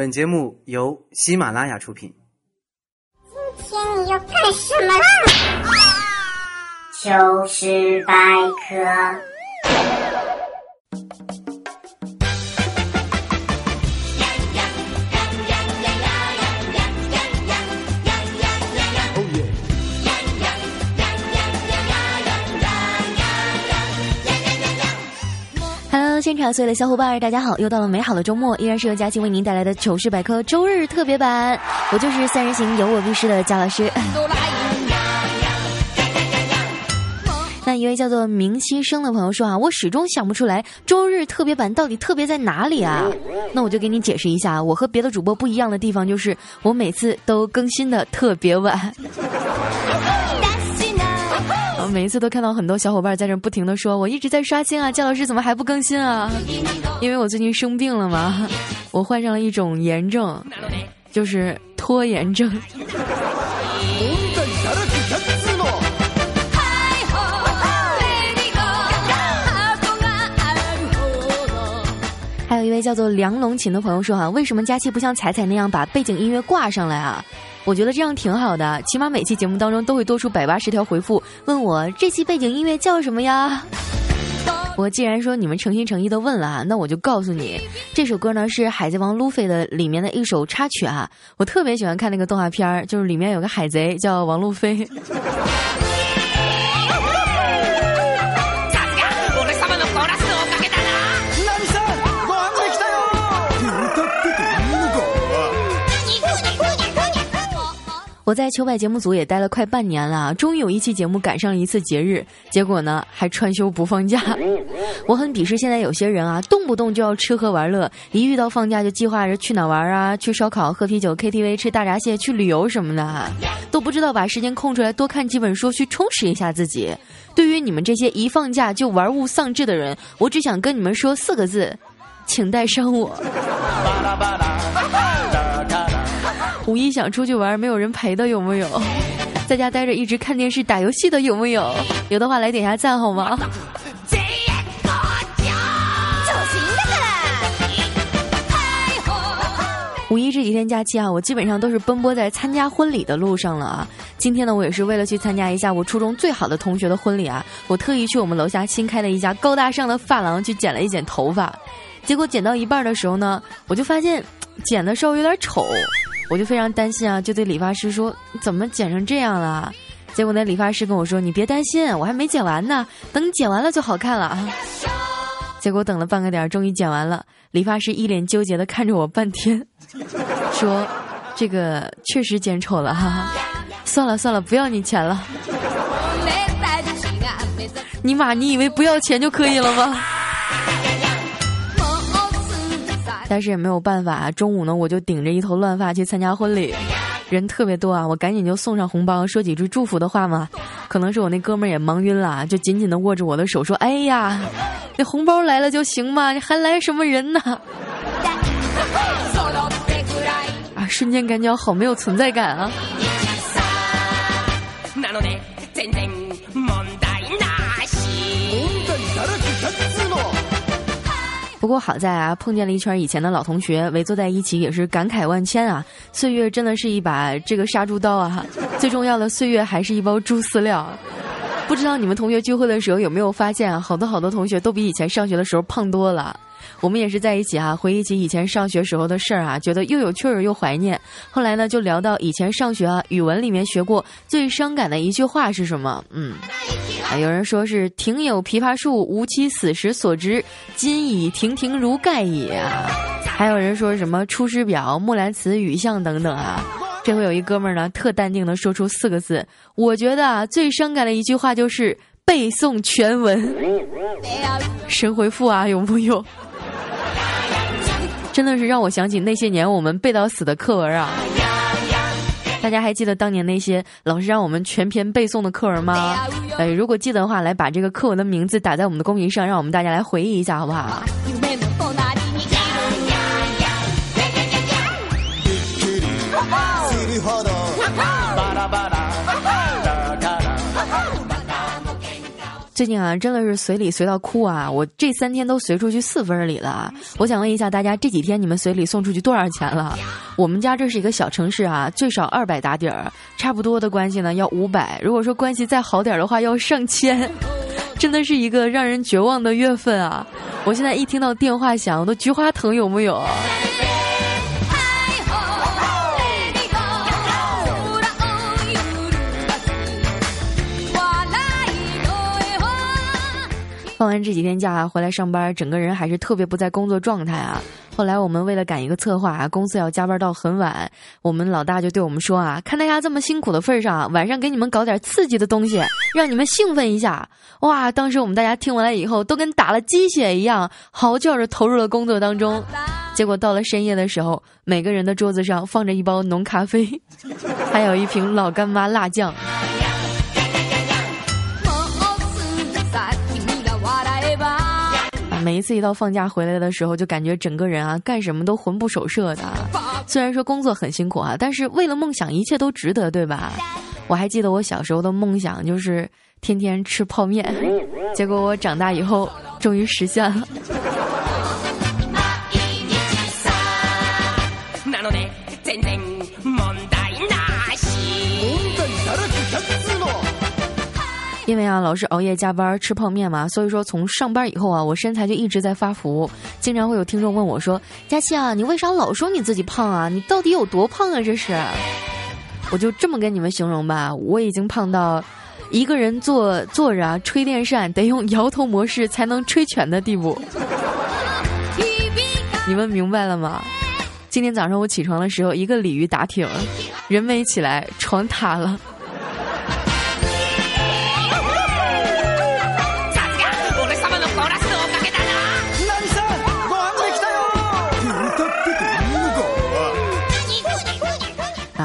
本节目由喜马拉雅出品。今天你要干什么啦？糗事百科。现场所有的小伙伴，大家好！又到了美好的周末，依然是由佳琪为您带来的糗事百科周日特别版。我就是三人行有我必失的佳老师。那一位叫做明熙生的朋友说啊，我始终想不出来周日特别版到底特别在哪里啊？那我就给你解释一下，我和别的主播不一样的地方就是我每次都更新的特别晚。每一次都看到很多小伙伴在这不停的说，我一直在刷新啊，姜老师怎么还不更新啊？因为我最近生病了嘛，我患上了一种炎症，就是拖延症。还有一位叫做梁龙琴的朋友说啊，为什么佳期不像彩彩那样把背景音乐挂上来啊？我觉得这样挺好的，起码每期节目当中都会多出百八十条回复，问我这期背景音乐叫什么呀？我既然说你们诚心诚意的问了啊，那我就告诉你，这首歌呢是《海贼王路飞》的里面的一首插曲啊。我特别喜欢看那个动画片儿，就是里面有个海贼叫王路飞。我在秋百节目组也待了快半年了，终于有一期节目赶上了一次节日，结果呢还串休不放假。我很鄙视现在有些人啊，动不动就要吃喝玩乐，一遇到放假就计划着去哪玩啊，去烧烤、喝啤酒、KTV、吃大闸蟹、去旅游什么的，都不知道把时间空出来多看几本书，去充实一下自己。对于你们这些一放假就玩物丧志的人，我只想跟你们说四个字，请带上我。五一想出去玩，没有人陪的有没有？在家待着一直看电视打游戏的有没有？有的话来点下赞好吗？五一这几天假期啊，我基本上都是奔波在参加婚礼的路上了啊。今天呢，我也是为了去参加一下我初中最好的同学的婚礼啊，我特意去我们楼下新开的一家高大上的发廊去剪了一剪头发，结果剪到一半的时候呢，我就发现剪的稍微有点丑。我就非常担心啊，就对理发师说：“怎么剪成这样了？”结果那理发师跟我说：“你别担心，我还没剪完呢，等你剪完了就好看了啊。”结果等了半个点，终于剪完了。理发师一脸纠结的看着我半天，说：“这个确实剪丑了，哈哈，算了算了，不要你钱了。”尼玛，你以为不要钱就可以了吗？但是也没有办法，中午呢我就顶着一头乱发去参加婚礼，人特别多啊，我赶紧就送上红包，说几句祝福的话嘛。可能是我那哥们儿也忙晕了，就紧紧的握着我的手说：“哎呀，那红包来了就行嘛，你还来什么人呢？”啊，瞬间感觉好没有存在感啊。不过好在啊，碰见了一圈以前的老同学，围坐在一起也是感慨万千啊。岁月真的是一把这个杀猪刀啊！最重要的，岁月还是一包猪饲料。不知道你们同学聚会的时候有没有发现？好多好多同学都比以前上学的时候胖多了。我们也是在一起啊，回忆起以前上学时候的事儿啊，觉得又有趣儿又怀念。后来呢，就聊到以前上学啊，语文里面学过最伤感的一句话是什么？嗯。啊，有人说是“庭有枇杷树，吾妻死时所植，今已亭亭如盖也”。还有人说什么《出师表》《木兰辞》《雨巷》等等啊。这回有一哥们儿呢，特淡定的说出四个字：“我觉得啊，最伤感的一句话就是背诵全文。”神回复啊，有木有？真的是让我想起那些年我们背到死的课文啊。大家还记得当年那些老师让我们全篇背诵的课文吗？哎，如果记得的话，来把这个课文的名字打在我们的公屏上，让我们大家来回忆一下，好不好？最近啊，真的是随礼随到哭啊！我这三天都随出去四分礼了。我想问一下大家，这几天你们随礼送出去多少钱了？我们家这是一个小城市啊，最少二百打底儿，差不多的关系呢要五百。如果说关系再好点的话，要上千。真的是一个让人绝望的月份啊！我现在一听到电话响，我都菊花疼，有木有？放完这几天假回来上班，整个人还是特别不在工作状态啊。后来我们为了赶一个策划啊，公司要加班到很晚，我们老大就对我们说啊：“看大家这么辛苦的份上，晚上给你们搞点刺激的东西，让你们兴奋一下。”哇！当时我们大家听完了以后，都跟打了鸡血一样，嚎叫着投入了工作当中。结果到了深夜的时候，每个人的桌子上放着一包浓咖啡，还有一瓶老干妈辣酱。每一次一到放假回来的时候，就感觉整个人啊干什么都魂不守舍的。虽然说工作很辛苦啊，但是为了梦想，一切都值得，对吧？我还记得我小时候的梦想就是天天吃泡面，结果我长大以后终于实现了。因为啊，老是熬夜加班吃泡面嘛，所以说从上班以后啊，我身材就一直在发福。经常会有听众问我说：“佳期啊，你为啥老说你自己胖啊？你到底有多胖啊？”这是，我就这么跟你们形容吧，我已经胖到一个人坐坐着啊吹电扇得用摇头模式才能吹全的地步。你们明白了吗？今天早上我起床的时候，一个鲤鱼打挺，人没起来，床塌了。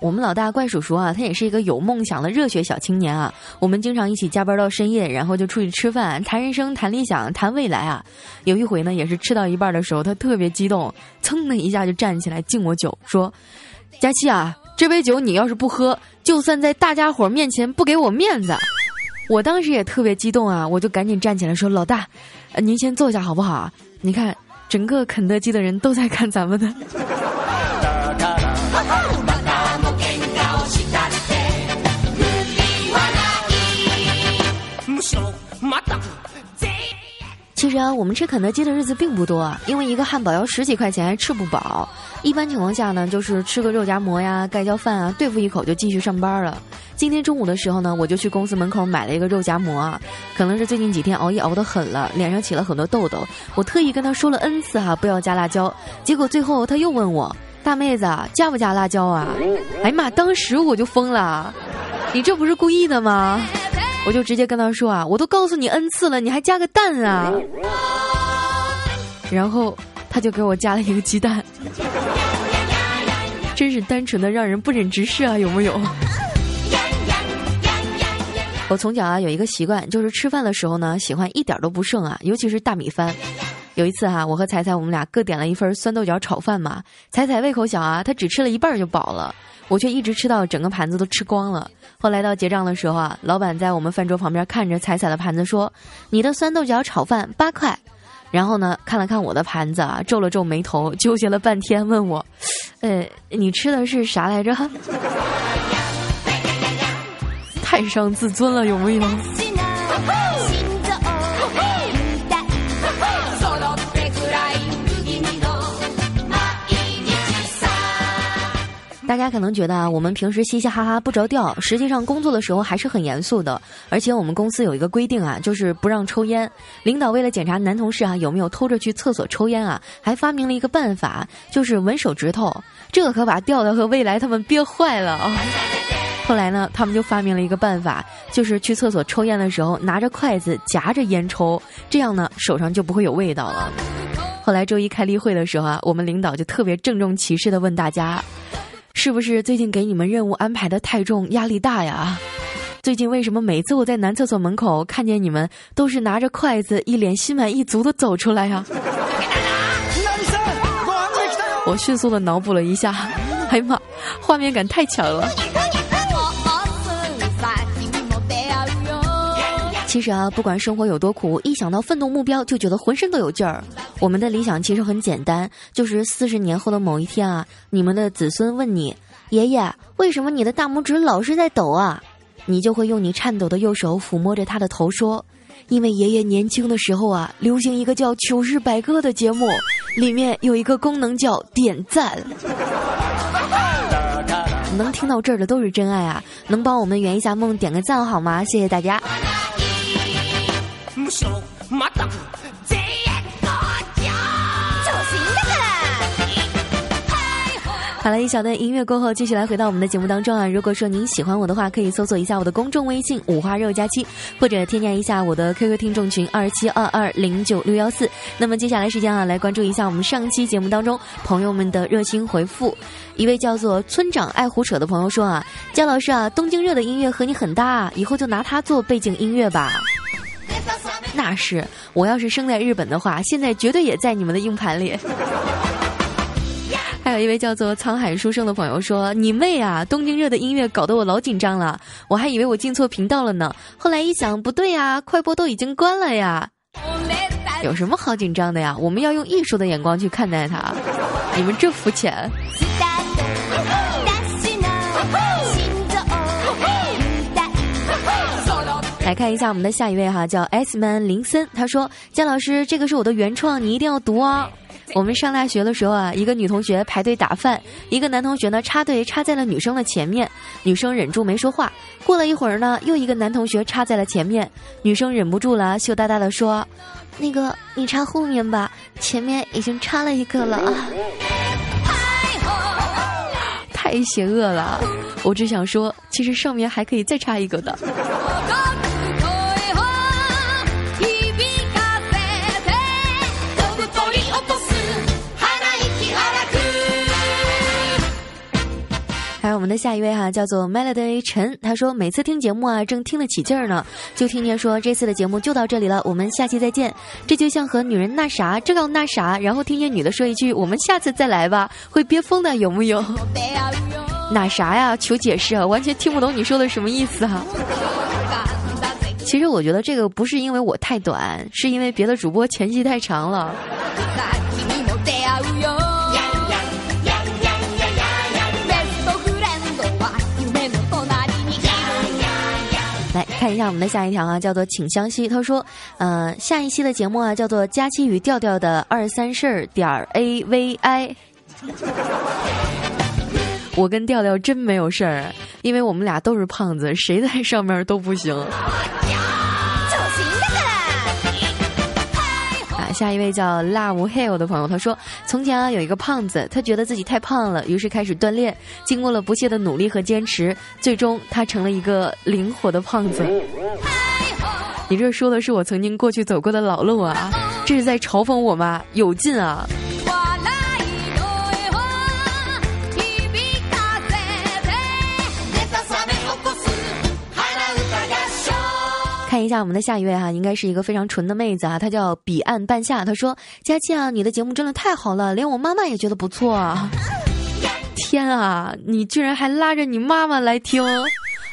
我们老大怪叔叔啊，他也是一个有梦想的热血小青年啊。我们经常一起加班到深夜，然后就出去吃饭、谈人生、谈理想、谈未来啊。有一回呢，也是吃到一半的时候，他特别激动，噌的一下就站起来敬我酒，说：“佳期啊，这杯酒你要是不喝，就算在大家伙面前不给我面子。”我当时也特别激动啊，我就赶紧站起来说：“老大，您先坐下好不好？你看，整个肯德基的人都在看咱们的。”其实啊，我们吃肯德基的日子并不多啊，因为一个汉堡要十几块钱，还吃不饱。一般情况下呢，就是吃个肉夹馍呀、盖浇饭啊，对付一口就继续上班了。今天中午的时候呢，我就去公司门口买了一个肉夹馍啊。可能是最近几天熬夜熬得狠了，脸上起了很多痘痘。我特意跟他说了 N 次哈，不要加辣椒。结果最后他又问我：“大妹子，加不加辣椒啊？”哎呀妈！当时我就疯了，你这不是故意的吗？我就直接跟他说啊，我都告诉你 n 次了，你还加个蛋啊？然后他就给我加了一个鸡蛋，真是单纯的让人不忍直视啊，有木有？我从小啊有一个习惯，就是吃饭的时候呢，喜欢一点都不剩啊，尤其是大米饭。有一次哈，我和彩彩我们俩各点了一份酸豆角炒饭嘛，彩彩胃口小啊，她只吃了一半就饱了，我却一直吃到整个盘子都吃光了。后来到结账的时候啊，老板在我们饭桌旁边看着彩彩的盘子说：“你的酸豆角炒饭八块。”然后呢，看了看我的盘子啊，皱了皱眉头，纠结了半天，问我：“呃，你吃的是啥来着？” 太伤自尊了，有没有？大家可能觉得啊，我们平时嘻嘻哈哈不着调，实际上工作的时候还是很严肃的。而且我们公司有一个规定啊，就是不让抽烟。领导为了检查男同事啊有没有偷着去厕所抽烟啊，还发明了一个办法，就是闻手指头。这可把调调和未来他们憋坏了啊！后来呢，他们就发明了一个办法，就是去厕所抽烟的时候拿着筷子夹着烟抽，这样呢手上就不会有味道了。后来周一开例会的时候啊，我们领导就特别郑重其事的问大家。是不是最近给你们任务安排的太重，压力大呀？最近为什么每次我在男厕所门口看见你们，都是拿着筷子，一脸心满意足的走出来呀？我迅速的脑补了一下，哎呀妈，画面感太强了。其实啊，不管生活有多苦，一想到奋斗目标，就觉得浑身都有劲儿。我们的理想其实很简单，就是四十年后的某一天啊，你们的子孙问你：“爷爷，为什么你的大拇指老是在抖啊？”你就会用你颤抖的右手抚摸着他的头说：“因为爷爷年轻的时候啊，流行一个叫糗事百科的节目，里面有一个功能叫点赞。”能听到这儿的都是真爱啊！能帮我们圆一下梦，点个赞好吗？谢谢大家。好了，一小段音乐过后，继续来回到我们的节目当中啊。如果说您喜欢我的话，可以搜索一下我的公众微信“五花肉加七”，或者添加一下我的 QQ 听众群二七二二零九六幺四。那么接下来时间啊，来关注一下我们上期节目当中朋友们的热心回复。一位叫做村长爱胡扯的朋友说啊，姜老师啊，东京热的音乐和你很搭，啊以后就拿它做背景音乐吧。那是，我要是生在日本的话，现在绝对也在你们的硬盘里。还有一位叫做沧海书生的朋友说：“你妹啊！东京热的音乐搞得我老紧张了，我还以为我进错频道了呢。后来一想，不对呀，快播都已经关了呀。有什么好紧张的呀？我们要用艺术的眼光去看待它。你们这肤浅。”来看一下我们的下一位哈，叫 S man 林森，他说：“姜老师，这个是我的原创，你一定要读哦。”我们上大学的时候啊，一个女同学排队打饭，一个男同学呢插队插在了女生的前面，女生忍住没说话。过了一会儿呢，又一个男同学插在了前面，女生忍不住了，羞答答的说：“那个你插后面吧，前面已经插了一个了。”太邪恶了！我只想说，其实上面还可以再插一个的。我们的下一位哈，叫做 Melody 陈，他说每次听节目啊，正听得起劲儿呢，就听见说这次的节目就到这里了，我们下期再见。这就像和女人那啥，正要那啥，然后听见女的说一句“我们下次再来吧”，会憋疯的，有木有？那啥呀？求解释啊！完全听不懂你说的什么意思啊！其实我觉得这个不是因为我太短，是因为别的主播前戏太长了。看一下我们的下一条啊，叫做请相惜。他说，呃，下一期的节目啊，叫做佳期与调调的二三事儿点儿 A V I。我跟调调真没有事儿，因为我们俩都是胖子，谁在上面都不行。下一位叫 Love Hill 的朋友，他说：“从前啊，有一个胖子，他觉得自己太胖了，于是开始锻炼。经过了不懈的努力和坚持，最终他成了一个灵活的胖子。”你这说的是我曾经过去走过的老路啊！这是在嘲讽我吗？有劲啊！看一下我们的下一位哈，应该是一个非常纯的妹子啊，她叫彼岸半夏。她说：“佳期啊，你的节目真的太好了，连我妈妈也觉得不错。”啊。”天啊，你居然还拉着你妈妈来听！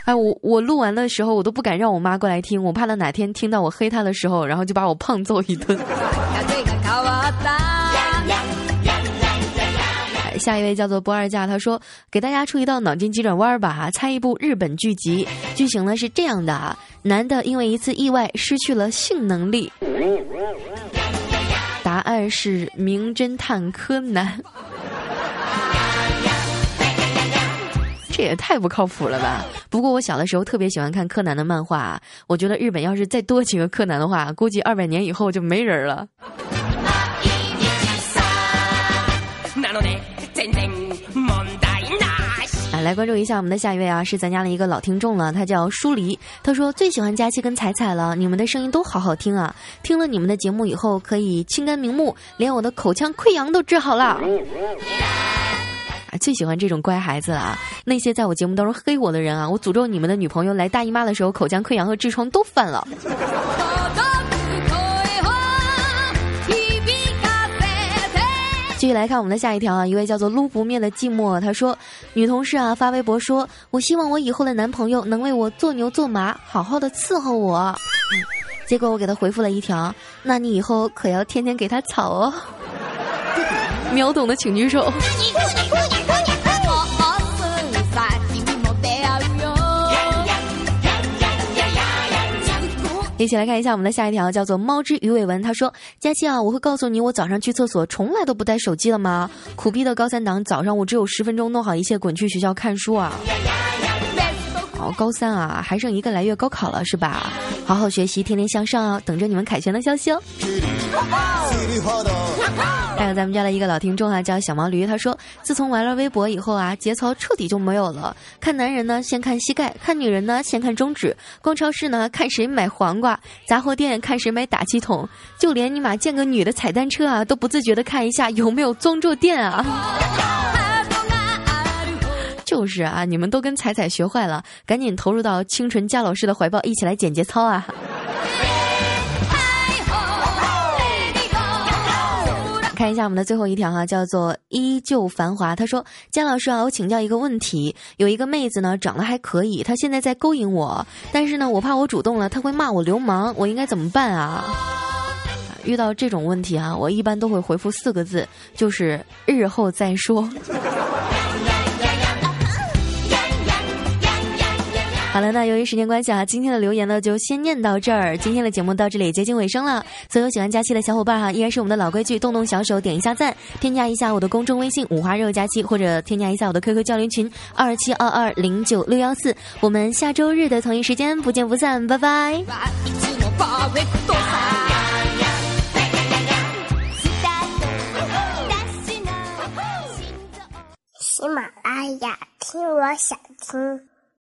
哎，我我录完的时候，我都不敢让我妈过来听，我怕她哪天听到我黑她的时候，然后就把我胖揍一顿。下一位叫做不二价，他说：“给大家出一道脑筋急转弯吧，猜一部日本剧集。剧情呢是这样的啊：男的因为一次意外失去了性能力。答案是名侦探柯南。这也太不靠谱了吧！不过我小的时候特别喜欢看柯南的漫画，我觉得日本要是再多几个柯南的话，估计二百年以后就没人了。”来关注一下我们的下一位啊，是咱家的一个老听众了，他叫舒黎。他说最喜欢佳期跟彩彩了，你们的声音都好好听啊！听了你们的节目以后，可以清肝明目，连我的口腔溃疡都治好了。啊，最喜欢这种乖孩子啊。那些在我节目当中黑我的人啊，我诅咒你们的女朋友来大姨妈的时候，口腔溃疡和痔疮都犯了。继续来看我们的下一条啊，一位叫做撸不灭的寂寞，他说，女同事啊发微博说，我希望我以后的男朋友能为我做牛做马，好好的伺候我。结果我给他回复了一条，那你以后可要天天给他草哦。秒懂的请举手。一起来看一下我们的下一条，叫做“猫之鱼尾纹”。他说：“佳期啊，我会告诉你，我早上去厕所从来都不带手机了吗？苦逼的高三党，早上我只有十分钟弄好一切，滚去学校看书啊！哦，高三啊，还剩一个来月高考了是吧？好好学习，天天向上啊！等着你们凯旋的消息哦。”还有咱们家的一个老听众啊，叫小毛驴，他说：“自从玩了微博以后啊，节操彻底就没有了。看男人呢，先看膝盖；看女人呢，先看中指；逛超市呢，看谁买黄瓜；杂货店看谁买打气筒；就连你妈见个女的踩单车啊，都不自觉的看一下有没有宗住店啊。就是啊，你们都跟彩彩学坏了，赶紧投入到清纯佳老师的怀抱，一起来减节操啊！” 看一下我们的最后一条哈，叫做依旧繁华。他说：“姜老师啊，我请教一个问题，有一个妹子呢，长得还可以，她现在在勾引我，但是呢，我怕我主动了，她会骂我流氓，我应该怎么办啊？”遇到这种问题啊，我一般都会回复四个字，就是日后再说。好了，那由于时间关系啊，今天的留言呢就先念到这儿。今天的节目到这里接近尾声了，所有喜欢佳期的小伙伴哈，依然是我们的老规矩，动动小手点一下赞，添加一下我的公众微信五花肉佳期，或者添加一下我的 QQ 交流群二七二二零九六幺四。我们下周日的同一时间不见不散，拜拜。喜马拉雅，听我想听。